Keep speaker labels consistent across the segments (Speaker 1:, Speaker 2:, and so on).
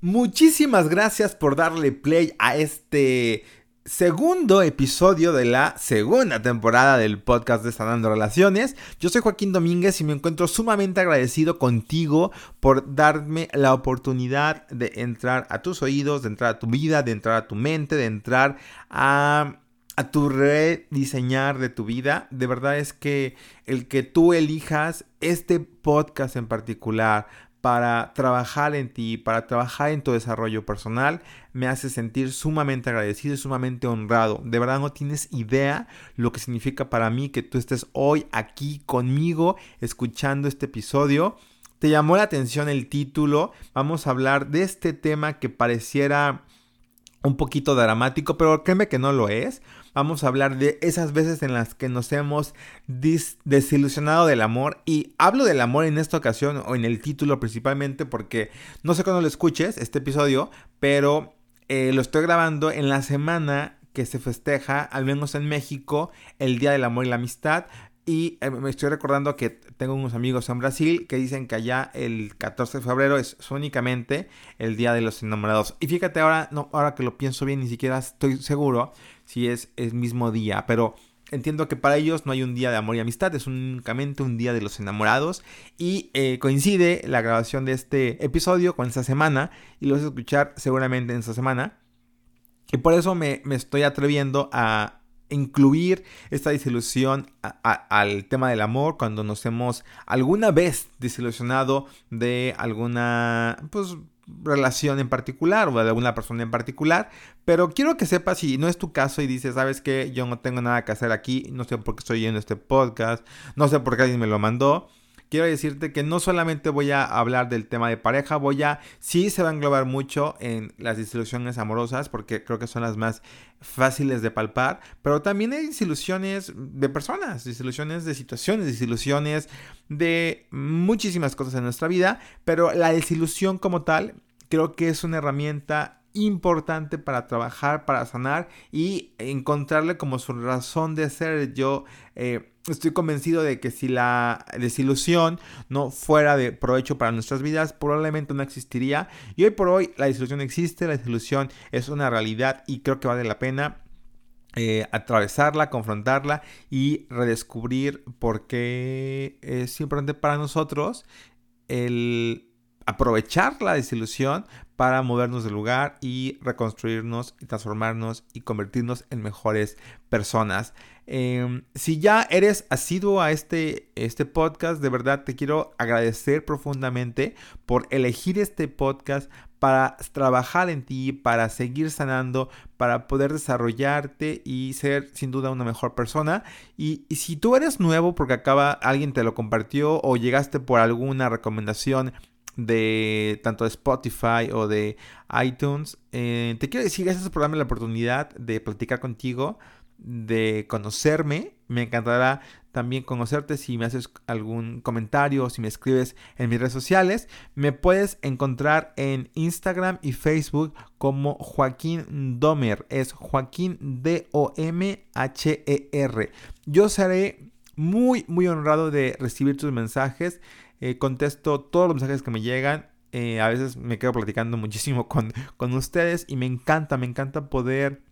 Speaker 1: Muchísimas gracias por darle play a este segundo episodio de la segunda temporada del podcast de Sanando Relaciones. Yo soy Joaquín Domínguez y me encuentro sumamente agradecido contigo por darme la oportunidad de entrar a tus oídos, de entrar a tu vida, de entrar a tu mente, de entrar a a tu rediseñar de tu vida. De verdad es que el que tú elijas este podcast en particular para trabajar en ti, para trabajar en tu desarrollo personal, me hace sentir sumamente agradecido y sumamente honrado. De verdad no tienes idea lo que significa para mí que tú estés hoy aquí conmigo escuchando este episodio. ¿Te llamó la atención el título? Vamos a hablar de este tema que pareciera un poquito dramático, pero créeme que no lo es vamos a hablar de esas veces en las que nos hemos desilusionado del amor. Y hablo del amor en esta ocasión o en el título principalmente porque no sé cuándo lo escuches, este episodio, pero eh, lo estoy grabando en la semana que se festeja, al menos en México, el Día del Amor y la Amistad. Y eh, me estoy recordando que tengo unos amigos en Brasil que dicen que allá el 14 de febrero es únicamente el Día de los Enamorados. Y fíjate ahora, no, ahora que lo pienso bien, ni siquiera estoy seguro si es el mismo día, pero entiendo que para ellos no hay un día de amor y amistad, es únicamente un día de los enamorados y eh, coincide la grabación de este episodio con esta semana y lo vas a escuchar seguramente en esta semana. Y por eso me, estoy atreviendo a incluir esta desilusión al tema del amor cuando nos hemos alguna vez desilusionado de alguna pues relación en particular o de alguna persona en particular, pero quiero que sepas si no es tu caso y dices, sabes que yo no tengo nada que hacer aquí, no sé por qué estoy en este podcast, no sé por qué alguien me lo mandó, quiero decirte que no solamente voy a hablar del tema de pareja, voy a, sí se va a englobar mucho en las desilusiones amorosas, porque creo que son las más fáciles de palpar, pero también hay desilusiones de personas, desilusiones de situaciones, desilusiones de muchísimas cosas en nuestra vida, pero la desilusión como tal creo que es una herramienta importante para trabajar, para sanar y encontrarle como su razón de ser. Yo eh, estoy convencido de que si la desilusión no fuera de provecho para nuestras vidas, probablemente no existiría. Y hoy por hoy la desilusión existe, la desilusión es una realidad y creo que vale la pena. Eh, atravesarla, confrontarla y redescubrir por qué es importante para nosotros el aprovechar la desilusión para movernos del lugar y reconstruirnos y transformarnos y convertirnos en mejores personas. Em, si ya eres asiduo a este, este podcast, de verdad te quiero agradecer profundamente por elegir este podcast para trabajar en ti, para seguir sanando, para poder desarrollarte y ser sin duda una mejor persona. Y, si tú eres nuevo porque acaba alguien te lo compartió o llegaste por alguna recomendación de tanto de Spotify o de iTunes. Eh, te quiero decir, gracias por darme la oportunidad de platicar contigo, de conocerme. Me encantará también conocerte si me haces algún comentario o si me escribes en mis redes sociales. Me puedes encontrar en Instagram y Facebook como Joaquín Domer. Es Joaquín D-O-M-H-E-R. Yo seré muy, muy honrado de recibir tus mensajes. Eh, contesto todos los mensajes que me llegan. Eh, a veces me quedo platicando muchísimo con, con ustedes y me encanta, me encanta poder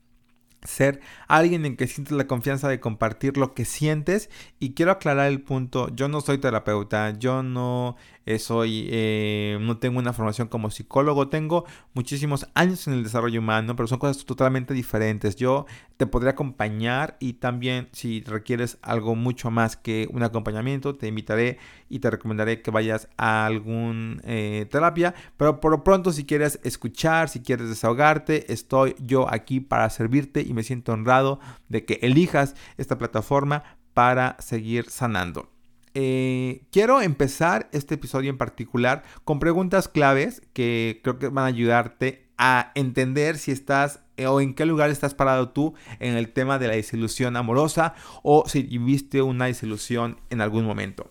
Speaker 1: ser alguien en que sientes la confianza de compartir lo que sientes. Y quiero aclarar el punto, yo no soy terapeuta, yo no soy, eh, no tengo una formación como psicólogo, tengo muchísimos años en el desarrollo humano, pero son cosas totalmente diferentes. Yo te podría acompañar y también si requieres algo mucho más que un acompañamiento, te invitaré y te recomendaré que vayas a algún eh, terapia, pero por lo pronto si quieres escuchar, si quieres desahogarte, estoy yo aquí para servirte y me siento honrado de que elijas esta plataforma para seguir sanando. Eh, quiero empezar este episodio en particular con preguntas claves que creo que van a ayudarte a entender si estás eh, o en qué lugar estás parado tú en el tema de la desilusión amorosa o si viviste una desilusión en algún momento.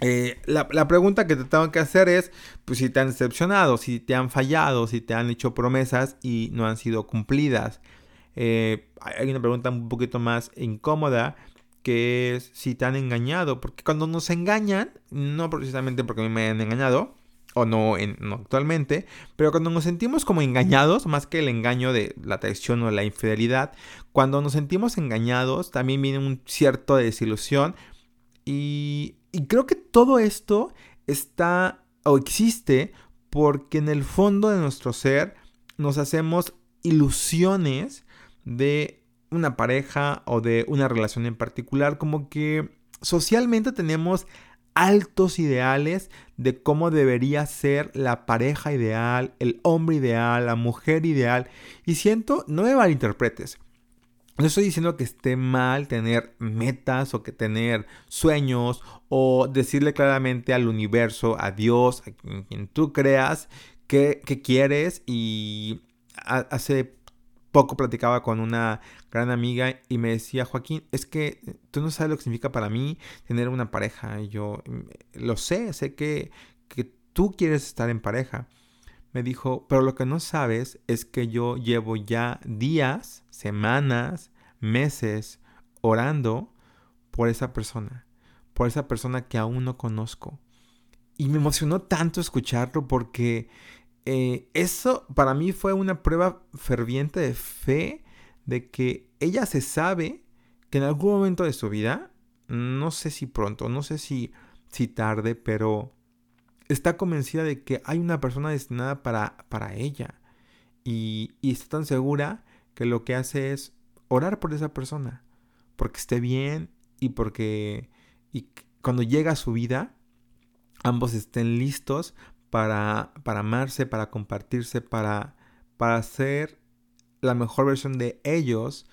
Speaker 1: Eh, la, pregunta que te tengo que hacer es, pues si te han decepcionado, si te han fallado, si te han hecho promesas y no han sido cumplidas. hay una pregunta un poquito más incómoda que es si te han engañado, porque cuando nos engañan, no precisamente porque me han engañado, o no, no actualmente, pero cuando nos sentimos como engañados, más que el engaño de la traición o la infidelidad, cuando nos sentimos engañados también viene un cierto desilusión. Y, y creo que todo esto está o existe porque en el fondo de nuestro ser nos hacemos ilusiones de una pareja o de una relación en particular, como que socialmente tenemos altos ideales de cómo debería ser la pareja ideal, el hombre ideal, la mujer ideal. Y siento, no me malinterpretes. No estoy diciendo que esté mal tener metas o que tener sueños o decirle claramente al universo, a Dios, a quien, tú creas, que, quieres. Y hace poco platicaba con una gran amiga y me decía, Joaquín, es que tú no sabes lo que significa para mí tener una pareja. Yo mm, lo sé, sé que, que tú quieres estar en pareja. Me dijo, pero lo que no sabes es que yo llevo ya días, semanas, meses orando por esa persona, por esa persona que aún no conozco. Y me emocionó tanto escucharlo porque eh, eso para mí fue una prueba ferviente de fe de que ella se sabe que en algún momento de su vida, no sé si pronto, no sé si, si tarde, pero está convencida de que hay una persona destinada para, para ella. Y, y está tan segura que lo que hace es orar por esa persona, porque esté bien y porque y cuando llega a su vida, ambos estén listos para, para amarse, para compartirse, para, para ser la mejor versión de ellos,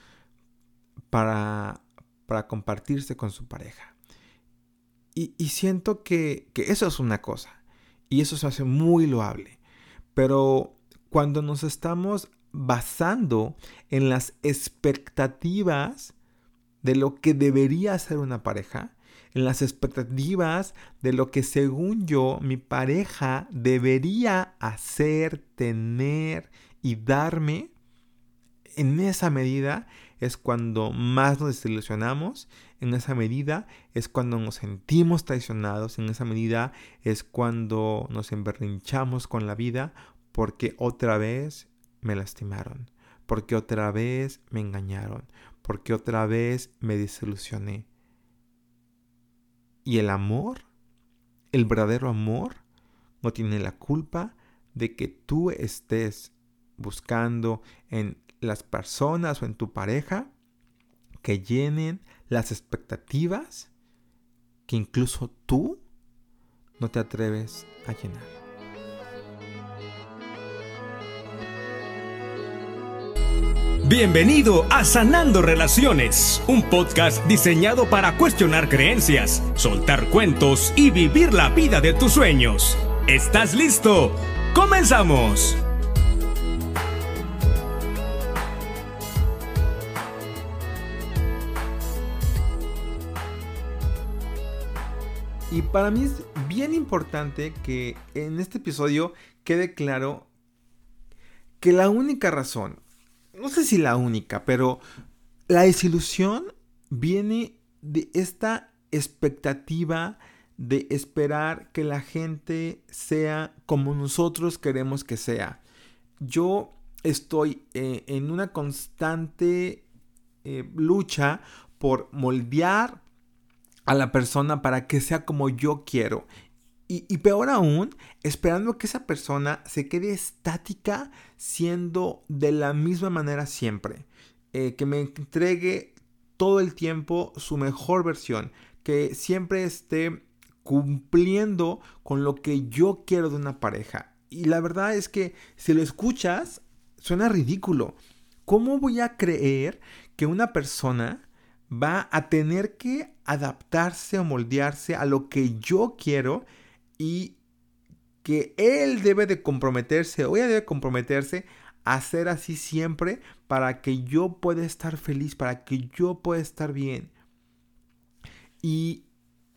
Speaker 1: para, para compartirse con su pareja. Y, y siento que, que eso es una cosa, y eso se hace muy loable. Pero cuando nos estamos basando en las expectativas de lo que debería ser una pareja, en las expectativas de lo que según yo mi pareja debería hacer, tener y darme, en esa medida es cuando más nos desilusionamos, en esa medida es cuando nos sentimos traicionados, en esa medida es cuando nos emberrinchamos con la vida porque otra vez me lastimaron, porque otra vez me engañaron, porque otra vez me desilusioné. Y el amor, el verdadero amor, no tiene la culpa de que tú estés buscando en las personas o en tu pareja que llenen las expectativas que incluso tú no te atreves a llenar.
Speaker 2: Bienvenido a Sanando Relaciones, un podcast diseñado para cuestionar creencias, soltar cuentos y vivir la vida de tus sueños. ¿Estás listo? ¡Comenzamos!
Speaker 1: Y para mí es bien importante que en este episodio quede claro que la única razón no sé si la única, pero la desilusión viene de esta expectativa de esperar que la gente sea como nosotros queremos que sea. Yo estoy eh, en una constante eh, lucha por moldear a la persona para que sea como yo quiero. Y, peor aún, esperando que esa persona se quede estática siendo de la misma manera siempre. Eh, que me entregue todo el tiempo su mejor versión. Que siempre esté cumpliendo con lo que yo quiero de una pareja. Y la verdad es que si lo escuchas, suena ridículo. ¿Cómo voy a creer que una persona va a tener que adaptarse o moldearse a lo que yo quiero? Y que él debe de comprometerse o ella debe comprometerse a ser así siempre para que yo pueda estar feliz, para que yo pueda estar bien. Y,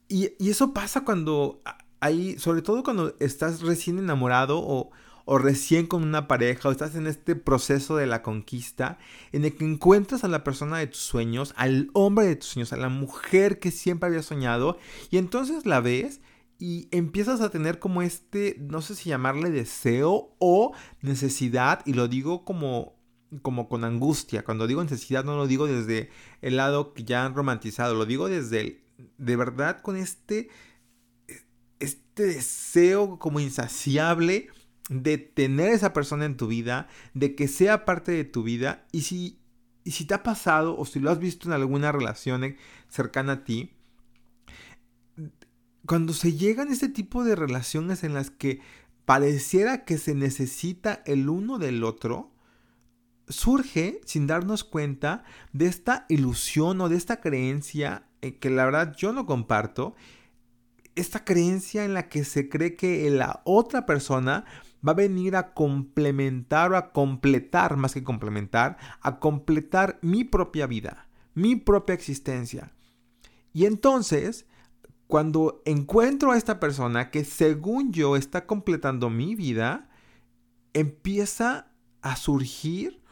Speaker 1: y, eso pasa cuando hay, sobre todo cuando estás recién enamorado o, o recién con una pareja o estás en este proceso de la conquista en el que encuentras a la persona de tus sueños, al hombre de tus sueños, a la mujer que siempre había soñado y entonces la ves y empiezas a tener como este, no sé si llamarle deseo o necesidad, y lo digo como, como con angustia. Cuando digo necesidad no lo digo desde el lado que ya han romantizado, lo digo desde el, de verdad con este, este deseo como insaciable de tener esa persona en tu vida, de que sea parte de tu vida, y si, y si te ha pasado o si lo has visto en alguna relación cercana a ti, cuando se llegan este tipo de relaciones en las que pareciera que se necesita el uno del otro, surge sin darnos cuenta de esta ilusión o de esta creencia eh, que la verdad yo no comparto, esta creencia en la que se cree que la otra persona va a venir a complementar o a completar, más que complementar, a completar mi propia vida, mi propia existencia. Y entonces cuando encuentro a esta persona que según yo está completando mi vida, empieza a surgir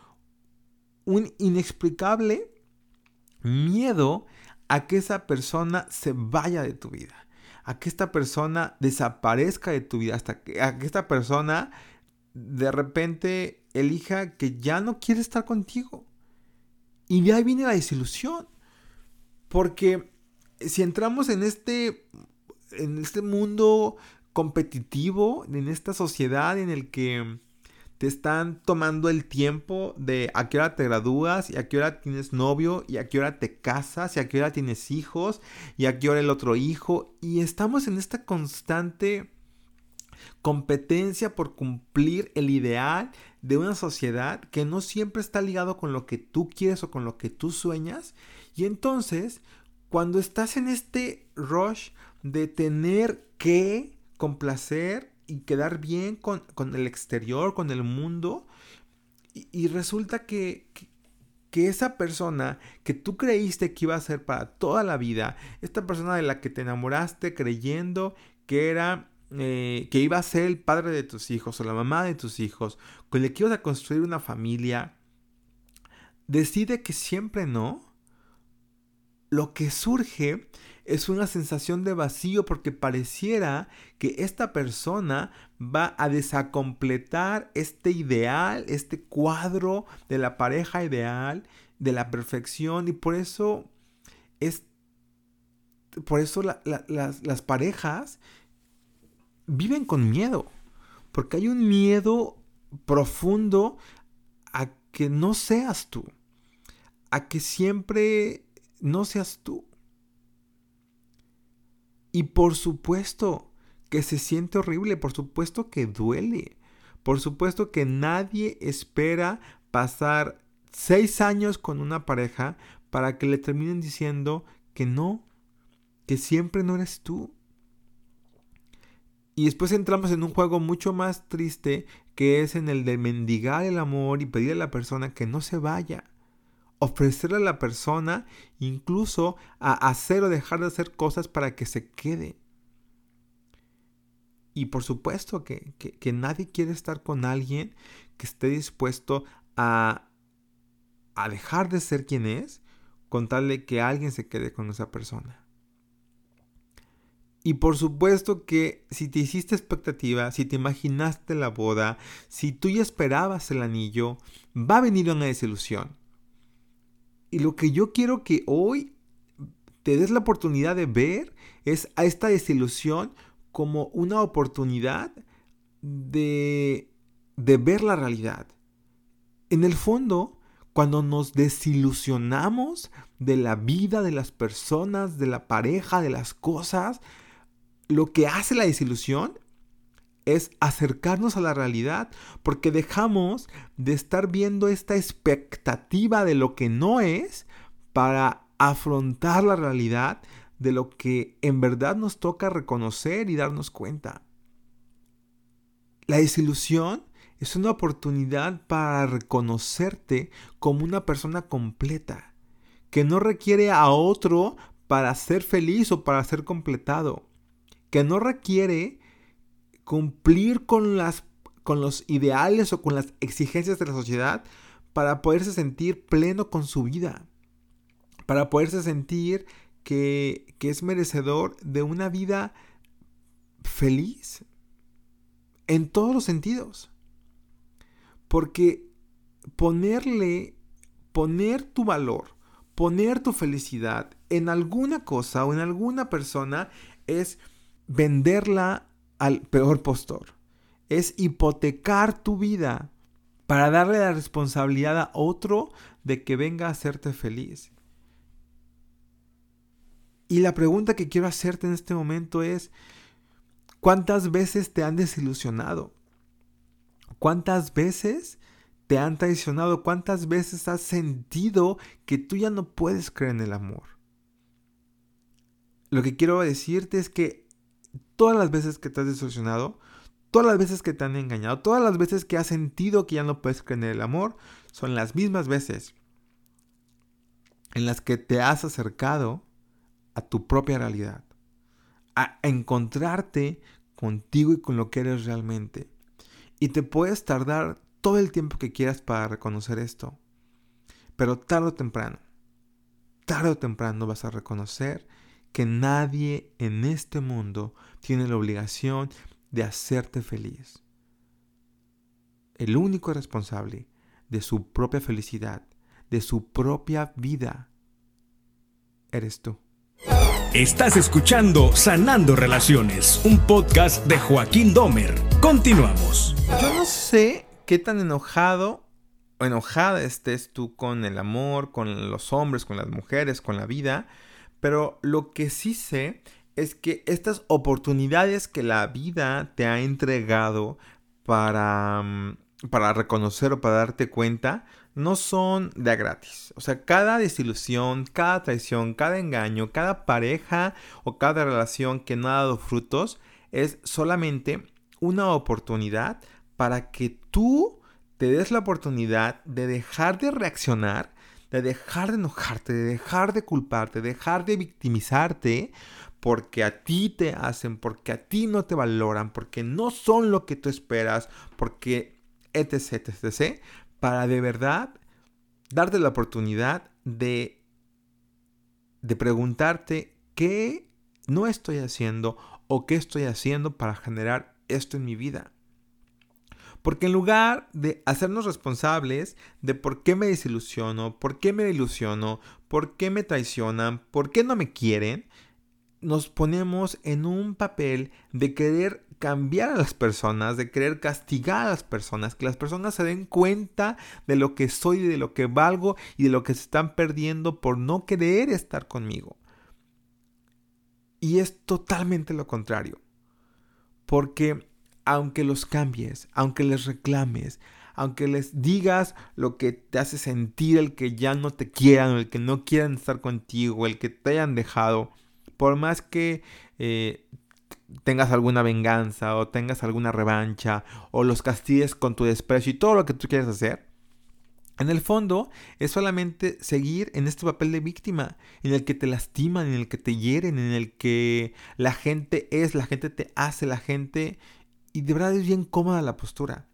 Speaker 1: un inexplicable miedo a que esa persona se vaya de tu vida, a que esta persona desaparezca de tu vida, hasta que, a que esta persona de repente elija que ya no quiere estar contigo. Y de ahí viene la desilusión, porque si entramos en este, en este mundo competitivo, en esta sociedad en el que te están tomando el tiempo de a qué hora te gradúas y a qué hora tienes novio y a qué hora te casas y a qué hora tienes hijos y a qué hora el otro hijo y estamos en esta constante competencia por cumplir el ideal de una sociedad que no siempre está ligado con lo que tú quieres o con lo que tú sueñas y entonces cuando estás en este rush de tener que complacer y quedar bien con, el exterior, con el mundo, y, resulta que, que, esa persona que tú creíste que iba a ser para toda la vida, esta persona de la que te enamoraste creyendo que era eh, que iba a ser el padre de tus hijos o la mamá de tus hijos, con el que ibas a construir una familia, decide que siempre no, lo que surge es una sensación de vacío porque pareciera que esta persona va a desacompletar este ideal, este cuadro de la pareja ideal, de la perfección y por eso es por eso las, las parejas viven con miedo porque hay un miedo profundo a que no seas tú a que siempre no seas tú. Y por supuesto que se siente horrible, por supuesto que duele, por supuesto que nadie espera pasar seis años con una pareja para que le terminen diciendo que no, que siempre no eres tú. Y después entramos en un juego mucho más triste que es en el de mendigar el amor y pedirle a la persona que no se vaya ofrecerle a la persona incluso a hacer o dejar de hacer cosas para que se quede. Y por supuesto que, nadie quiere estar con alguien que esté dispuesto a, a dejar de ser quien es con tal de que alguien se quede con esa persona. Y por supuesto que si te hiciste expectativa, si te imaginaste la boda, si tú ya esperabas el anillo, va a venir una desilusión. Y lo que yo quiero que hoy te des la oportunidad de ver es a esta desilusión como una oportunidad de, de ver la realidad. En el fondo, cuando nos desilusionamos de la vida, de las personas, de la pareja, de las cosas, lo que hace la desilusión es acercarnos a la realidad porque dejamos de estar viendo esta expectativa de lo que no es para afrontar la realidad de lo que en verdad nos toca reconocer y darnos cuenta. La desilusión es una oportunidad para reconocerte como una persona completa, que no requiere a otro para ser feliz o para ser completado, que no requiere cumplir con, las, con los ideales o con las exigencias de la sociedad para poderse sentir pleno con su vida, para poderse sentir que, que es merecedor de una vida feliz en todos los sentidos. Porque ponerle, poner tu valor, poner tu felicidad en alguna cosa o en alguna persona es venderla al peor postor. Es hipotecar tu vida para darle la responsabilidad a otro de que venga a hacerte feliz. Y la pregunta que quiero hacerte en este momento es, ¿cuántas veces te han desilusionado? ¿Cuántas veces te han traicionado? ¿Cuántas veces has sentido que tú ya no puedes creer en el amor? Lo que quiero decirte es que todas las veces que te has desilusionado, todas las veces que te han engañado, todas las veces que has sentido que ya no puedes creer en el amor, son las mismas veces en las que te has acercado a tu propia realidad, a encontrarte contigo y con lo que eres realmente. Y te puedes tardar todo el tiempo que quieras para reconocer esto, pero tarde o temprano, tarde o temprano vas a reconocer que nadie en este mundo tiene la obligación de hacerte feliz. El único responsable de su propia felicidad, de su propia vida, eres tú.
Speaker 2: Estás escuchando Sanando Relaciones, un podcast de Joaquín Domer. Continuamos.
Speaker 1: Yo no sé qué tan enojado o enojada estés tú con el amor, con los hombres, con las mujeres, con la vida, pero lo que sí sé es que estas oportunidades que la vida te ha entregado para, mm, para reconocer o para darte cuenta, no son de gratis. O sea, cada desilusión, cada traición, cada engaño, cada pareja o cada relación que no ha dado frutos es solamente una oportunidad para que tú te des la oportunidad de dejar de reaccionar, de dejar de enojarte, de dejar de culparte, de dejar de victimizarte porque a ti te hacen, porque a ti no te valoran, porque no son lo que tú esperas, porque etc, etc, para de verdad darte la oportunidad de, de preguntarte qué no estoy haciendo o qué estoy haciendo para generar esto en mi vida. Porque en lugar de hacernos responsables de por qué me desilusiono, por qué me ilusiono, por qué me traicionan, por qué no me quieren, nos ponemos en un papel de querer cambiar a las personas, de querer castigar a las personas, que las personas se den cuenta de lo que soy, de lo que valgo y de lo que se están perdiendo por no querer estar conmigo. Y es totalmente lo contrario. Porque aunque los cambies, aunque les reclames, aunque les digas lo que te hace sentir el que ya no te quieran, el que no quieran estar contigo, el que te hayan dejado, por más que eh, tengas alguna venganza o tengas alguna revancha o los castigues con tu desprecio y todo lo que tú quieras hacer, en el fondo es solamente seguir en este papel de víctima, en el que te lastiman, en el que te hieren, en el que la gente es, la gente te hace, la gente... Y de verdad es bien cómoda la postura.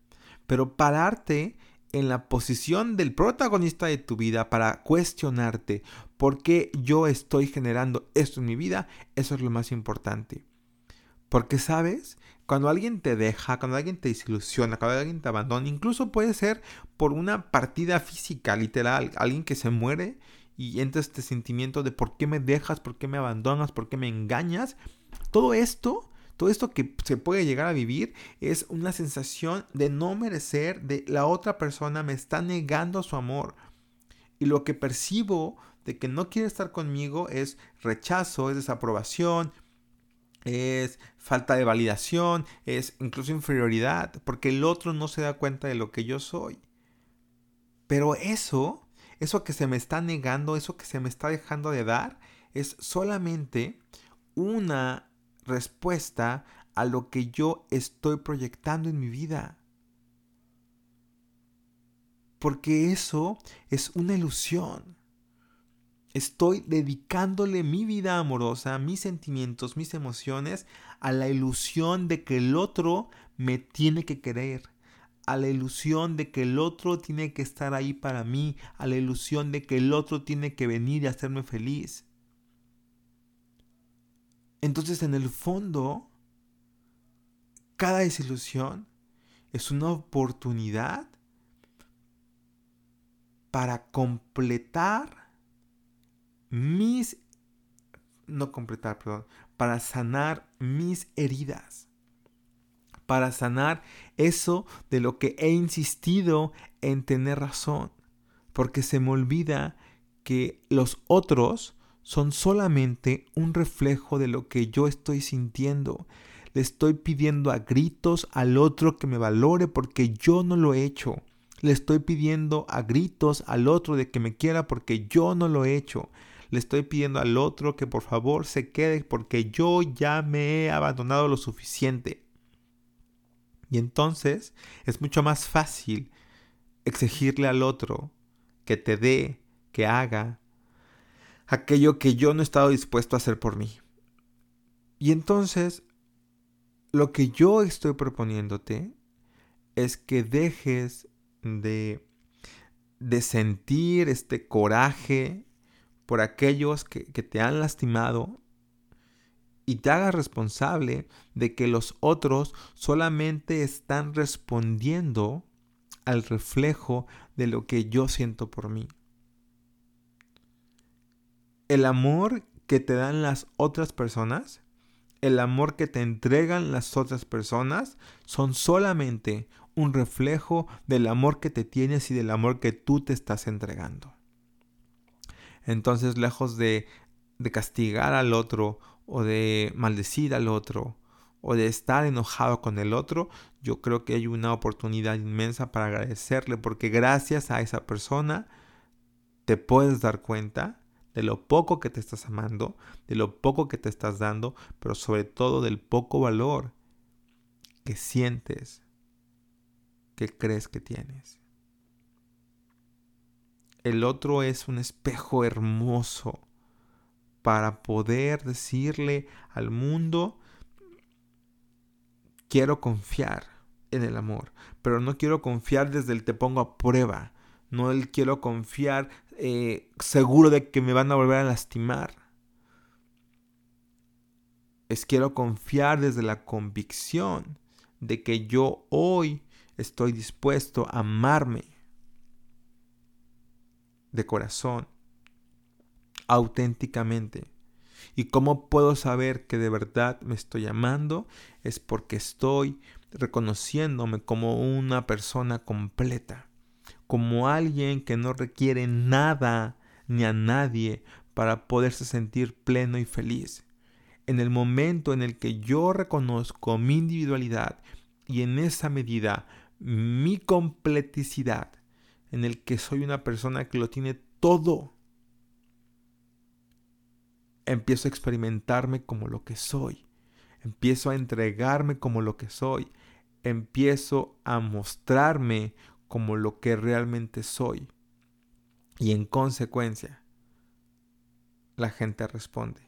Speaker 1: Pero pararte en la posición del protagonista de tu vida para cuestionarte por qué yo estoy generando esto en mi vida, eso es lo más importante. Porque sabes, cuando alguien te deja, cuando alguien te desilusiona, cuando alguien te abandona, incluso puede ser por una partida física, literal, alguien que se muere y entra este sentimiento de por qué me dejas, por qué me abandonas, por qué me engañas. Todo esto todo esto que se puede llegar a vivir es una sensación de no merecer, de la otra persona me está negando su amor. Y lo que percibo de que no quiere estar conmigo es rechazo, es desaprobación, es falta de validación, es incluso inferioridad, porque el otro no se da cuenta de lo que yo soy. Pero eso, eso que se me está negando, eso que se me está dejando de dar, es solamente una respuesta a lo que yo estoy proyectando en mi vida. Porque eso es una ilusión. Estoy dedicándole mi vida amorosa, mis sentimientos, mis emociones a la ilusión de que el otro me tiene que querer, a la ilusión de que el otro tiene que estar ahí para mí, a la ilusión de que el otro tiene que venir y hacerme feliz. Entonces en el fondo cada desilusión es una oportunidad para completar mis, no completar, perdón, para sanar mis heridas, para sanar eso de lo que he insistido en tener razón, porque se me olvida que los otros son solamente un reflejo de lo que yo estoy sintiendo. Le estoy pidiendo a gritos al otro que me valore porque yo no lo he hecho. Le estoy pidiendo a gritos al otro de que me quiera porque yo no lo he hecho. Le estoy pidiendo al otro que por favor se quede porque yo ya me he abandonado lo suficiente. Y entonces es mucho más fácil exigirle al otro que te dé, que haga, aquello que yo no he estado dispuesto a hacer por mí. Y entonces, lo que yo estoy proponiéndote es que dejes de, de sentir este coraje por aquellos que, que te han lastimado y te hagas responsable de que los otros solamente están respondiendo al reflejo de lo que yo siento por mí el amor que te dan las otras personas, el amor que te entregan las otras personas, son solamente un reflejo del amor que te tienes y del amor que tú te estás entregando. Entonces, lejos de, de castigar al otro o de maldecir al otro o de estar enojado con el otro, yo creo que hay una oportunidad inmensa para agradecerle porque gracias a esa persona te puedes dar cuenta de lo poco que te estás amando, de lo poco que te estás dando, pero sobre todo del poco valor que sientes, que crees que tienes. El otro es un espejo hermoso para poder decirle al mundo, quiero confiar en el amor, pero no quiero confiar desde el te pongo a prueba, no el quiero confiar eh, seguro de que me van a volver a lastimar. Es quiero confiar desde la convicción de que yo hoy estoy dispuesto a amarme de corazón, auténticamente. ¿Y cómo puedo saber que de verdad me estoy amando? Es porque estoy reconociéndome como una persona completa como alguien que no requiere nada ni a nadie para poderse sentir pleno y feliz. En el momento en el que yo reconozco mi individualidad y en esa medida mi completicidad, en el que soy una persona que lo tiene todo, empiezo a experimentarme como lo que soy, empiezo a entregarme como lo que soy, empiezo a mostrarme como lo que realmente soy. Y en consecuencia, la gente responde.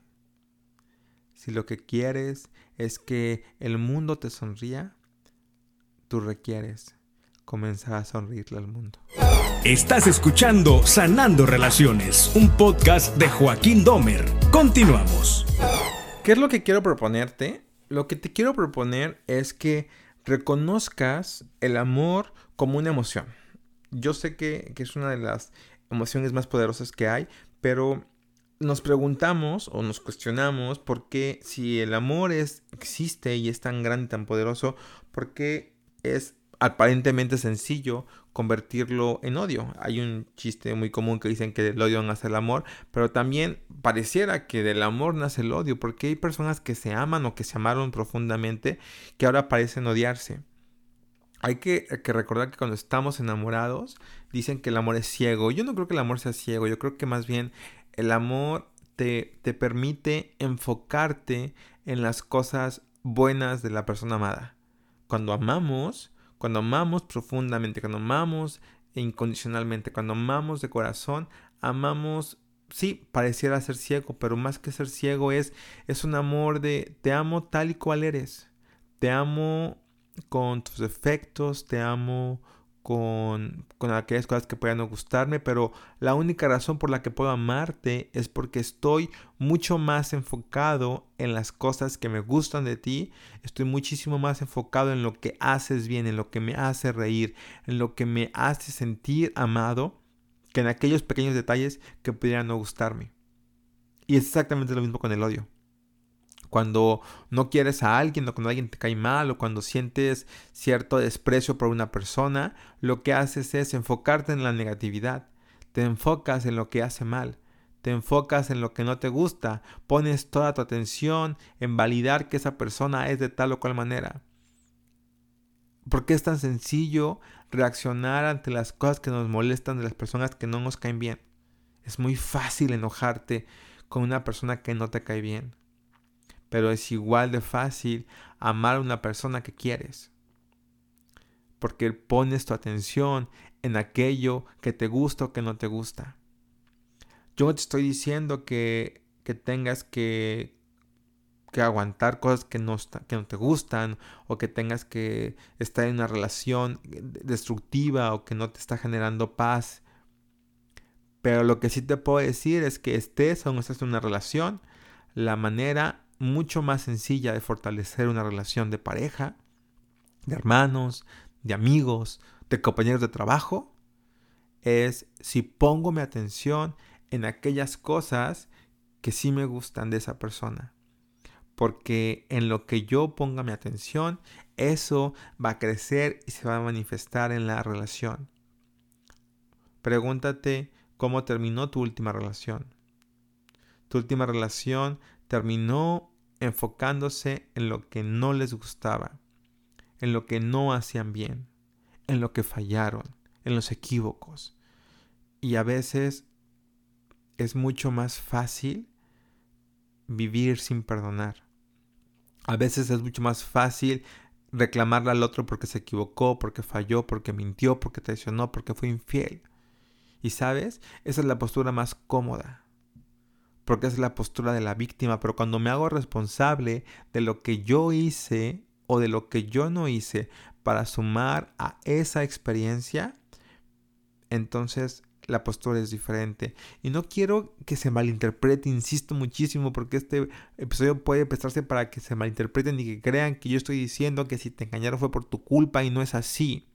Speaker 1: Si lo que quieres es que el mundo te sonría, tú requieres comenzar a sonreírle al mundo.
Speaker 2: Estás escuchando Sanando Relaciones, un podcast de Joaquín Domer. Continuamos.
Speaker 1: ¿Qué es lo que quiero proponerte? Lo que te quiero proponer es que reconozcas el amor como una emoción. Yo sé que, es una de las emociones más poderosas que hay, pero nos preguntamos o nos cuestionamos por qué si el amor es, existe y es tan grande y tan poderoso, por qué es aparentemente sencillo convertirlo en odio. Hay un chiste muy común que dicen que del odio nace el amor, pero también pareciera que del amor nace el odio, porque hay personas que se aman o que se amaron profundamente que ahora parecen odiarse hay que, recordar que cuando estamos enamorados, dicen que el amor es ciego. Yo no creo que el amor sea ciego, yo creo que más bien el amor te, te permite enfocarte en las cosas buenas de la persona amada. Cuando amamos, cuando amamos profundamente, cuando amamos incondicionalmente, cuando amamos de corazón, amamos sí, pareciera ser ciego, pero más que ser ciego es, es un amor de te amo tal y cual eres. Te amo con tus defectos, te amo con, aquellas cosas que puedan no gustarme, pero la única razón por la que puedo amarte es porque estoy mucho más enfocado en las cosas que me gustan de ti, estoy muchísimo más enfocado en lo que haces bien, en lo que me hace reír, en lo que me hace sentir amado, que en aquellos pequeños detalles que pudieran no gustarme. Y es exactamente lo mismo con el odio cuando no quieres a alguien o cuando alguien te cae mal o cuando sientes cierto desprecio por una persona, lo que haces es enfocarte en la negatividad. Te enfocas en lo que hace mal. Te enfocas en lo que no te gusta. Pones toda tu atención en validar que esa persona es de tal o cual manera. ¿Por qué es tan sencillo reaccionar ante las cosas que nos molestan de las personas que no nos caen bien? Es muy fácil enojarte con una persona que no te cae bien pero es igual de fácil amar a una persona que quieres. Porque pones tu atención en aquello que te gusta o que no te gusta. Yo no te estoy diciendo que, que tengas que, que aguantar cosas que no, que no te gustan o que tengas que estar en una relación destructiva o que no te está generando paz. Pero lo que sí te puedo decir es que estés o no estés en una relación, la manera mucho más sencilla de fortalecer una relación de pareja, de hermanos, de amigos, de compañeros de trabajo, es si pongo mi atención en aquellas cosas que sí me gustan de esa persona. Porque en lo que yo ponga mi atención, eso va a crecer y se va a manifestar en la relación. Pregúntate cómo terminó tu última relación. Tu última relación terminó enfocándose en lo que no les gustaba, en lo que no hacían bien, en lo que fallaron, en los equívocos. Y a veces es mucho más fácil vivir sin perdonar. A veces es mucho más fácil reclamarle al otro porque se equivocó, porque falló, porque mintió, porque traicionó, porque fue infiel. Y sabes, esa es la postura más cómoda porque es la postura de la víctima, pero cuando me hago responsable de lo que yo hice o de lo que yo no hice para sumar a esa experiencia, entonces la postura es diferente. Y no quiero que se malinterprete, insisto muchísimo, porque este episodio puede prestarse para que se malinterpreten y que crean que yo estoy diciendo que si te engañaron fue por tu culpa y no es así.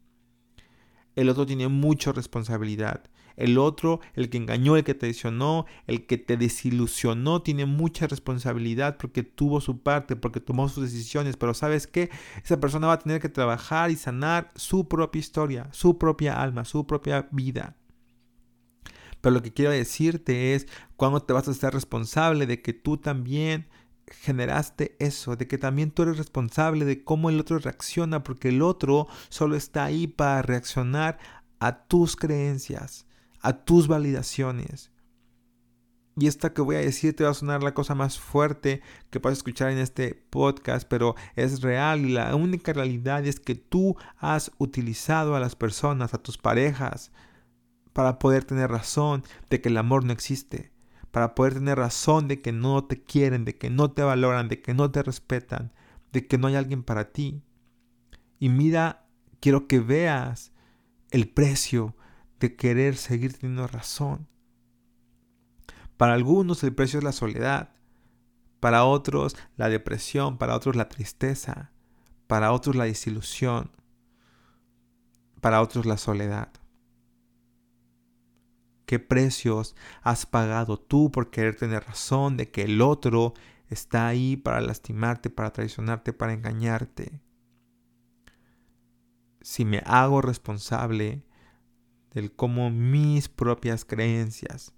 Speaker 1: El otro tiene mucha responsabilidad. El otro, el que engañó, el que traicionó, el que te desilusionó, tiene mucha responsabilidad porque tuvo su parte, porque tomó sus decisiones. Pero sabes qué? Esa persona va a tener que trabajar y sanar su propia historia, su propia alma, su propia vida. Pero lo que quiero decirte es cuando te vas a ser responsable de que tú también generaste eso, de que también tú eres responsable de cómo el otro reacciona, porque el otro solo está ahí para reaccionar a tus creencias, a tus validaciones. Y esta que voy a decir te va a sonar la cosa más fuerte que puedes escuchar en este podcast, pero es real y la única realidad es que tú has utilizado a las personas, a tus parejas, para poder tener razón de que el amor no existe, para poder tener razón de que no te quieren, de que no te valoran, de que no te respetan, de que no hay alguien para ti. Y mira, quiero que veas el precio de querer seguir teniendo razón. Para algunos el precio es la soledad, para otros la depresión, para otros la tristeza, para otros la desilusión, para otros la soledad. ¿Qué precios has pagado tú por querer tener razón de que el otro está ahí para lastimarte, para traicionarte, para engañarte? Si me hago responsable del cómo mis propias creencias,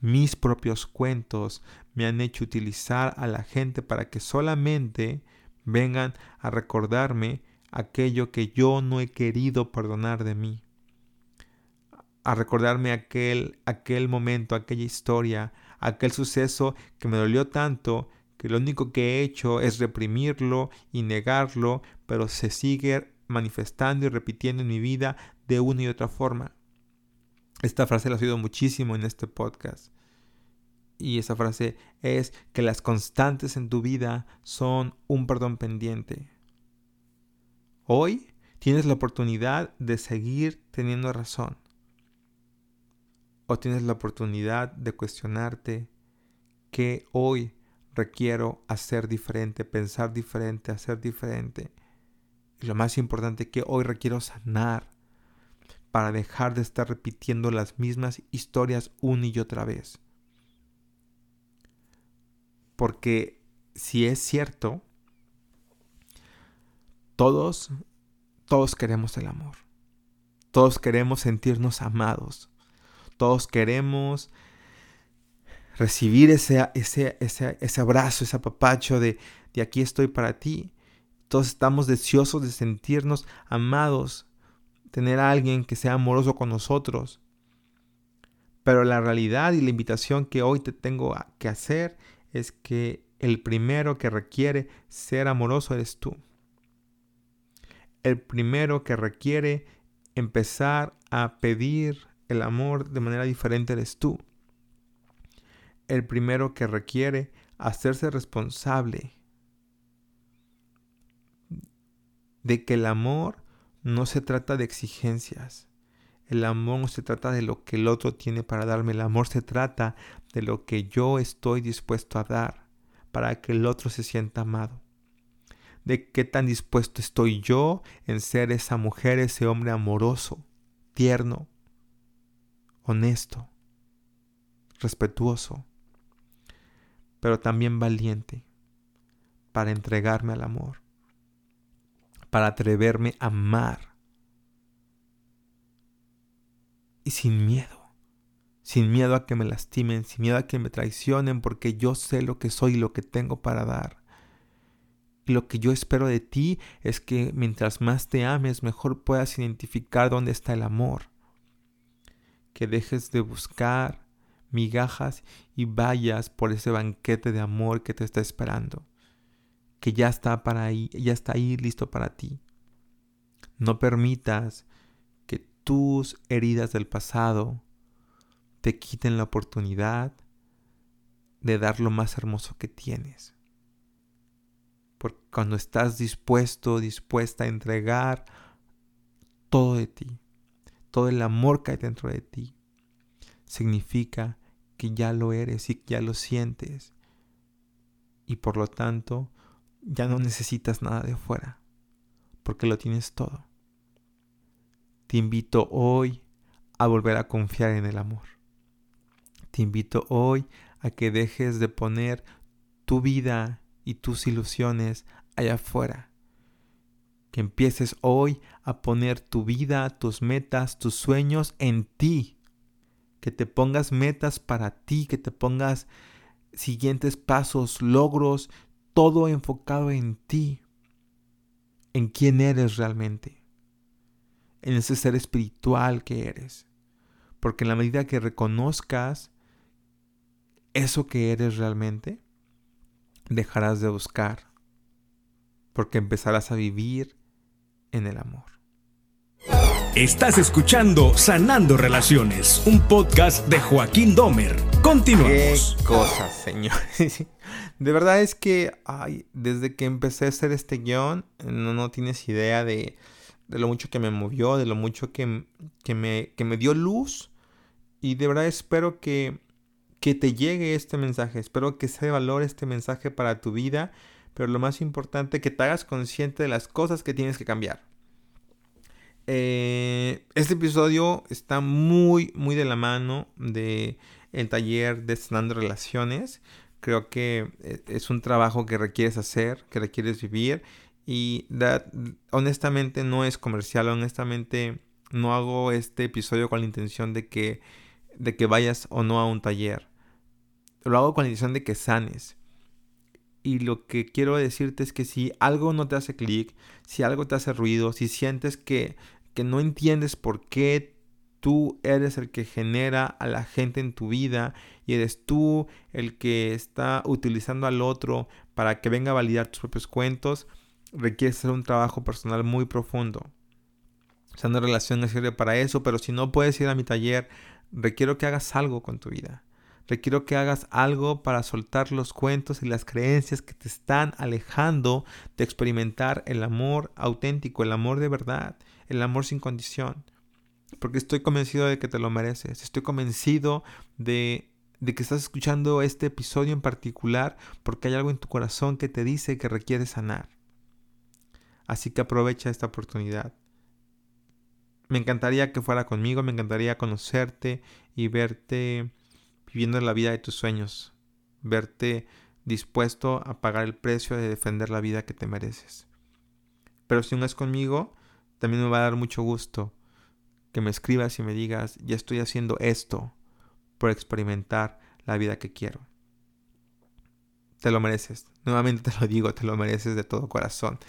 Speaker 1: mis propios cuentos me han hecho utilizar a la gente para que solamente vengan a recordarme aquello que yo no he querido perdonar de mí. A recordarme aquel, aquel momento, aquella historia, aquel suceso que me dolió tanto que lo único que he hecho es reprimirlo y negarlo, pero se sigue manifestando y repitiendo en mi vida de una y otra forma. Esta frase la he oído muchísimo en este podcast. Y esa frase es que las constantes en tu vida son un perdón pendiente. Hoy Tienes la oportunidad de seguir teniendo razón. O tienes la oportunidad de cuestionarte qué hoy requiero hacer diferente, pensar diferente, hacer diferente. Y lo más importante que hoy requiero sanar para dejar de estar repitiendo las mismas historias una y otra vez. Porque si es cierto, todos, todos queremos el amor. Todos queremos sentirnos amados. Todos queremos recibir ese, ese, ese, ese abrazo, ese apapacho de, de aquí estoy para ti. Todos estamos deseosos de sentirnos amados, tener a alguien que sea amoroso con nosotros. Pero la realidad y la invitación que hoy te tengo que hacer es que el primero que requiere ser amoroso eres tú el primero que requiere empezar a pedir el amor de manera diferente eres tú. El primero que requiere hacerse responsable de que el amor no se trata de exigencias. El amor no se trata de lo que el otro tiene para darme. El amor se trata de lo que yo estoy dispuesto a dar para que el otro se sienta amado de qué tan dispuesto estoy yo en ser esa mujer, ese hombre amoroso, tierno, honesto, respetuoso, pero también valiente para entregarme al amor, para atreverme a amar y sin miedo, sin miedo a que me lastimen, sin miedo a que me traicionen, porque yo sé lo que soy y lo que tengo para dar y lo que yo espero de ti es que mientras más te ames, mejor puedas identificar dónde está el amor. Que dejes de buscar migajas y vayas por ese banquete de amor que te está esperando. Que ya está para ahí, ya está ahí listo para ti. No permitas que tus heridas del pasado te quiten la oportunidad de dar lo más hermoso que tienes. Porque cuando estás dispuesto, dispuesta a entregar todo de ti, todo el amor que hay dentro de ti, significa que ya lo eres y que ya lo sientes. Y por lo tanto, ya no necesitas nada de afuera, porque lo tienes todo. Te invito hoy a volver a confiar en el amor. Te invito hoy a que dejes de poner tu vida y tus ilusiones allá afuera. Que empieces hoy a poner tu vida, tus metas, tus sueños en ti. Que te pongas metas para ti, que te pongas siguientes pasos, logros, todo enfocado en ti, en quién eres realmente, en ese ser espiritual que eres. Porque en la medida que reconozcas eso que eres realmente, dejarás de buscar, porque empezarás a vivir en el amor.
Speaker 2: Estás escuchando Sanando Relaciones, un podcast de Joaquín Domer. Continuamos.
Speaker 1: Qué cosas, señores. De verdad es que desde que empecé a hacer este guion, no, no tienes idea de, de, lo mucho que me movió, de lo mucho que, que, me, que me dio luz. Y de verdad espero que que te llegue este mensaje. Espero que se valore este mensaje para tu vida. Pero lo más importante, que te hagas consciente de las cosas que tienes que cambiar. Eh, este episodio está muy, muy de la mano de el taller de Sanando Relaciones. Creo que eh, es un trabajo que requieres hacer, que requieres vivir. Y honestamente no es comercial, honestamente no hago este episodio con la intención de que, de que vayas o no a un taller lo hago con la intención de que sanes. Y lo que quiero decirte es que si algo no te hace clic, si algo te hace ruido, si sientes que, que no entiendes por qué tú eres el que genera a la gente en tu vida y eres tú el que está utilizando al otro para que venga a validar tus propios cuentos, requiere hacer un trabajo personal muy profundo. O sea, una relación sirve para eso, pero si no puedes ir a mi taller, requiero que hagas algo con tu vida Requiero que hagas algo para soltar los cuentos y las creencias que te están alejando de experimentar el amor auténtico, el amor de verdad, el amor sin condición. Porque estoy convencido de que te lo mereces. Estoy convencido de, de que estás escuchando este episodio en particular porque hay algo en tu corazón que te dice que requiere sanar. Así que aprovecha esta oportunidad. Me encantaría que fuera conmigo, me encantaría conocerte y verte viviendo la vida de tus sueños, verte dispuesto a pagar el precio de defender la vida que te mereces. Pero si no es conmigo, también me va a dar mucho gusto que me escribas y me digas, ya estoy haciendo esto por experimentar la vida que quiero. Te lo mereces. Nuevamente te lo digo, te lo mereces de todo corazón.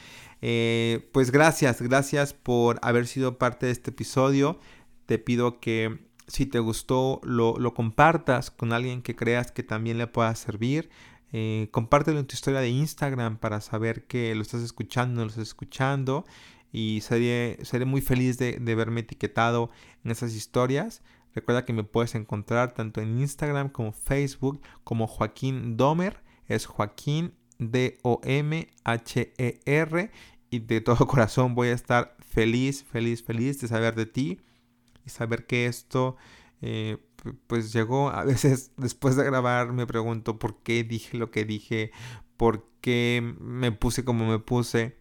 Speaker 1: Eh, pues gracias, gracias por haber sido parte de este episodio. Te pido que si te gustó, lo, compartas con alguien que creas que también le pueda servir. Eh, compártelo en tu historia de Instagram para saber que lo estás escuchando, lo estás escuchando. Y seré, seré muy feliz de, verme etiquetado en esas historias. Recuerda que me puedes encontrar tanto en Instagram como Facebook como Joaquín Domer. Es Joaquín D-O-M-H-E-R. Y de todo corazón voy a estar feliz, feliz, feliz de saber de ti saber que esto eh, pues llegó a veces después de grabar me pregunto por qué dije lo que dije, por qué me puse como me puse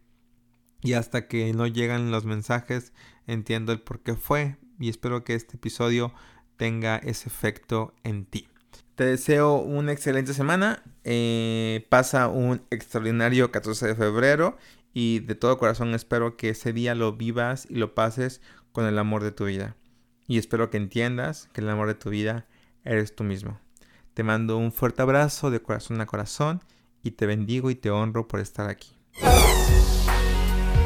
Speaker 1: y hasta que no llegan los mensajes entiendo el por qué fue y espero que este episodio tenga ese efecto en ti. Te deseo una excelente semana, eh, pasa un extraordinario 14 de febrero y de todo corazón espero que ese día lo vivas y lo pases con el amor de tu vida y espero que entiendas que el amor de tu vida eres tú mismo. Te mando un fuerte abrazo de corazón a corazón y te bendigo y te honro por estar aquí.